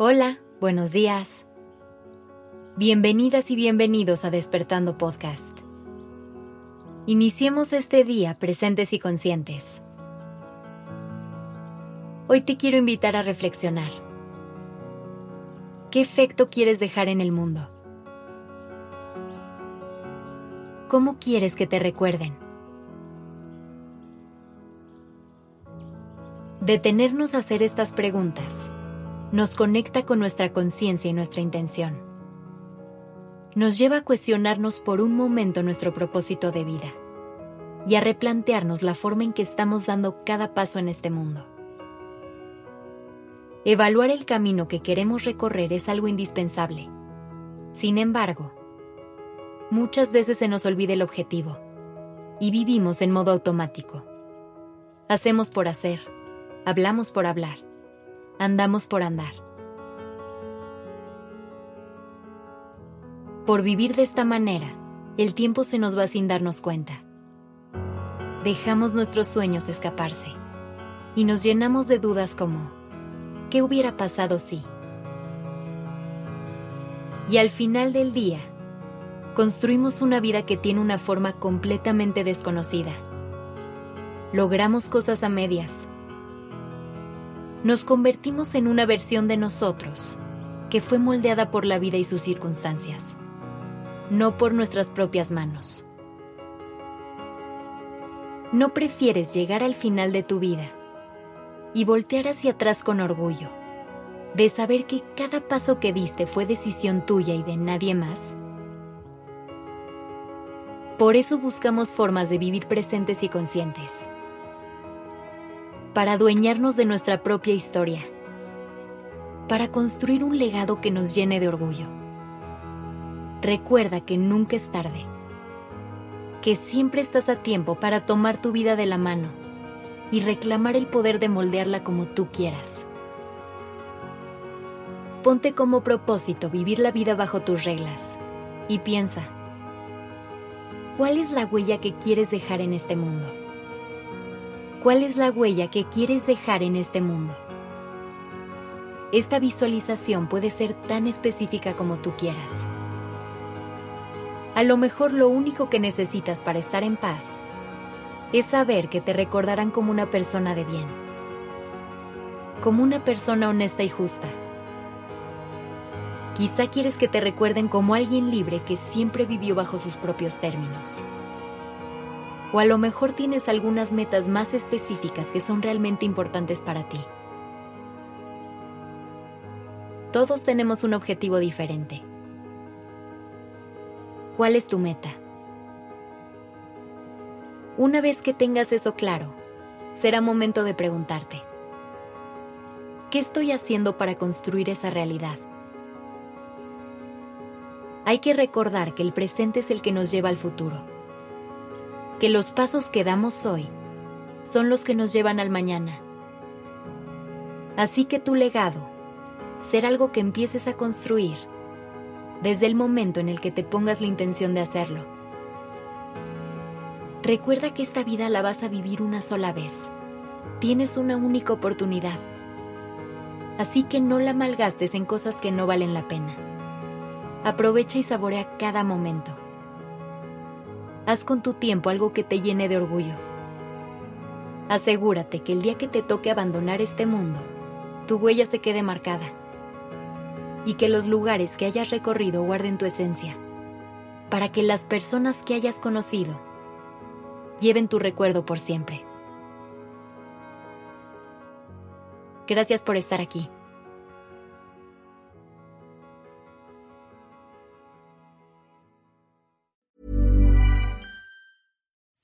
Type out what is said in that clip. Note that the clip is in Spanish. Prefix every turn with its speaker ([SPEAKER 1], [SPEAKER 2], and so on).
[SPEAKER 1] Hola, buenos días. Bienvenidas y bienvenidos a Despertando Podcast. Iniciemos este día presentes y conscientes. Hoy te quiero invitar a reflexionar. ¿Qué efecto quieres dejar en el mundo? ¿Cómo quieres que te recuerden? Detenernos a hacer estas preguntas nos conecta con nuestra conciencia y nuestra intención. Nos lleva a cuestionarnos por un momento nuestro propósito de vida y a replantearnos la forma en que estamos dando cada paso en este mundo. Evaluar el camino que queremos recorrer es algo indispensable. Sin embargo, muchas veces se nos olvida el objetivo y vivimos en modo automático. Hacemos por hacer, hablamos por hablar andamos por andar. Por vivir de esta manera, el tiempo se nos va sin darnos cuenta. Dejamos nuestros sueños escaparse y nos llenamos de dudas como, ¿qué hubiera pasado si? Y al final del día, construimos una vida que tiene una forma completamente desconocida. Logramos cosas a medias nos convertimos en una versión de nosotros que fue moldeada por la vida y sus circunstancias, no por nuestras propias manos. ¿No prefieres llegar al final de tu vida y voltear hacia atrás con orgullo, de saber que cada paso que diste fue decisión tuya y de nadie más? Por eso buscamos formas de vivir presentes y conscientes para adueñarnos de nuestra propia historia, para construir un legado que nos llene de orgullo. Recuerda que nunca es tarde, que siempre estás a tiempo para tomar tu vida de la mano y reclamar el poder de moldearla como tú quieras. Ponte como propósito vivir la vida bajo tus reglas y piensa, ¿cuál es la huella que quieres dejar en este mundo? ¿Cuál es la huella que quieres dejar en este mundo? Esta visualización puede ser tan específica como tú quieras. A lo mejor lo único que necesitas para estar en paz es saber que te recordarán como una persona de bien, como una persona honesta y justa. Quizá quieres que te recuerden como alguien libre que siempre vivió bajo sus propios términos. O a lo mejor tienes algunas metas más específicas que son realmente importantes para ti. Todos tenemos un objetivo diferente. ¿Cuál es tu meta? Una vez que tengas eso claro, será momento de preguntarte, ¿qué estoy haciendo para construir esa realidad? Hay que recordar que el presente es el que nos lleva al futuro que los pasos que damos hoy son los que nos llevan al mañana. Así que tu legado será algo que empieces a construir desde el momento en el que te pongas la intención de hacerlo. Recuerda que esta vida la vas a vivir una sola vez. Tienes una única oportunidad. Así que no la malgastes en cosas que no valen la pena. Aprovecha y saborea cada momento. Haz con tu tiempo algo que te llene de orgullo. Asegúrate que el día que te toque abandonar este mundo, tu huella se quede marcada y que los lugares que hayas recorrido guarden tu esencia, para que las personas que hayas conocido lleven tu recuerdo por siempre. Gracias por estar aquí.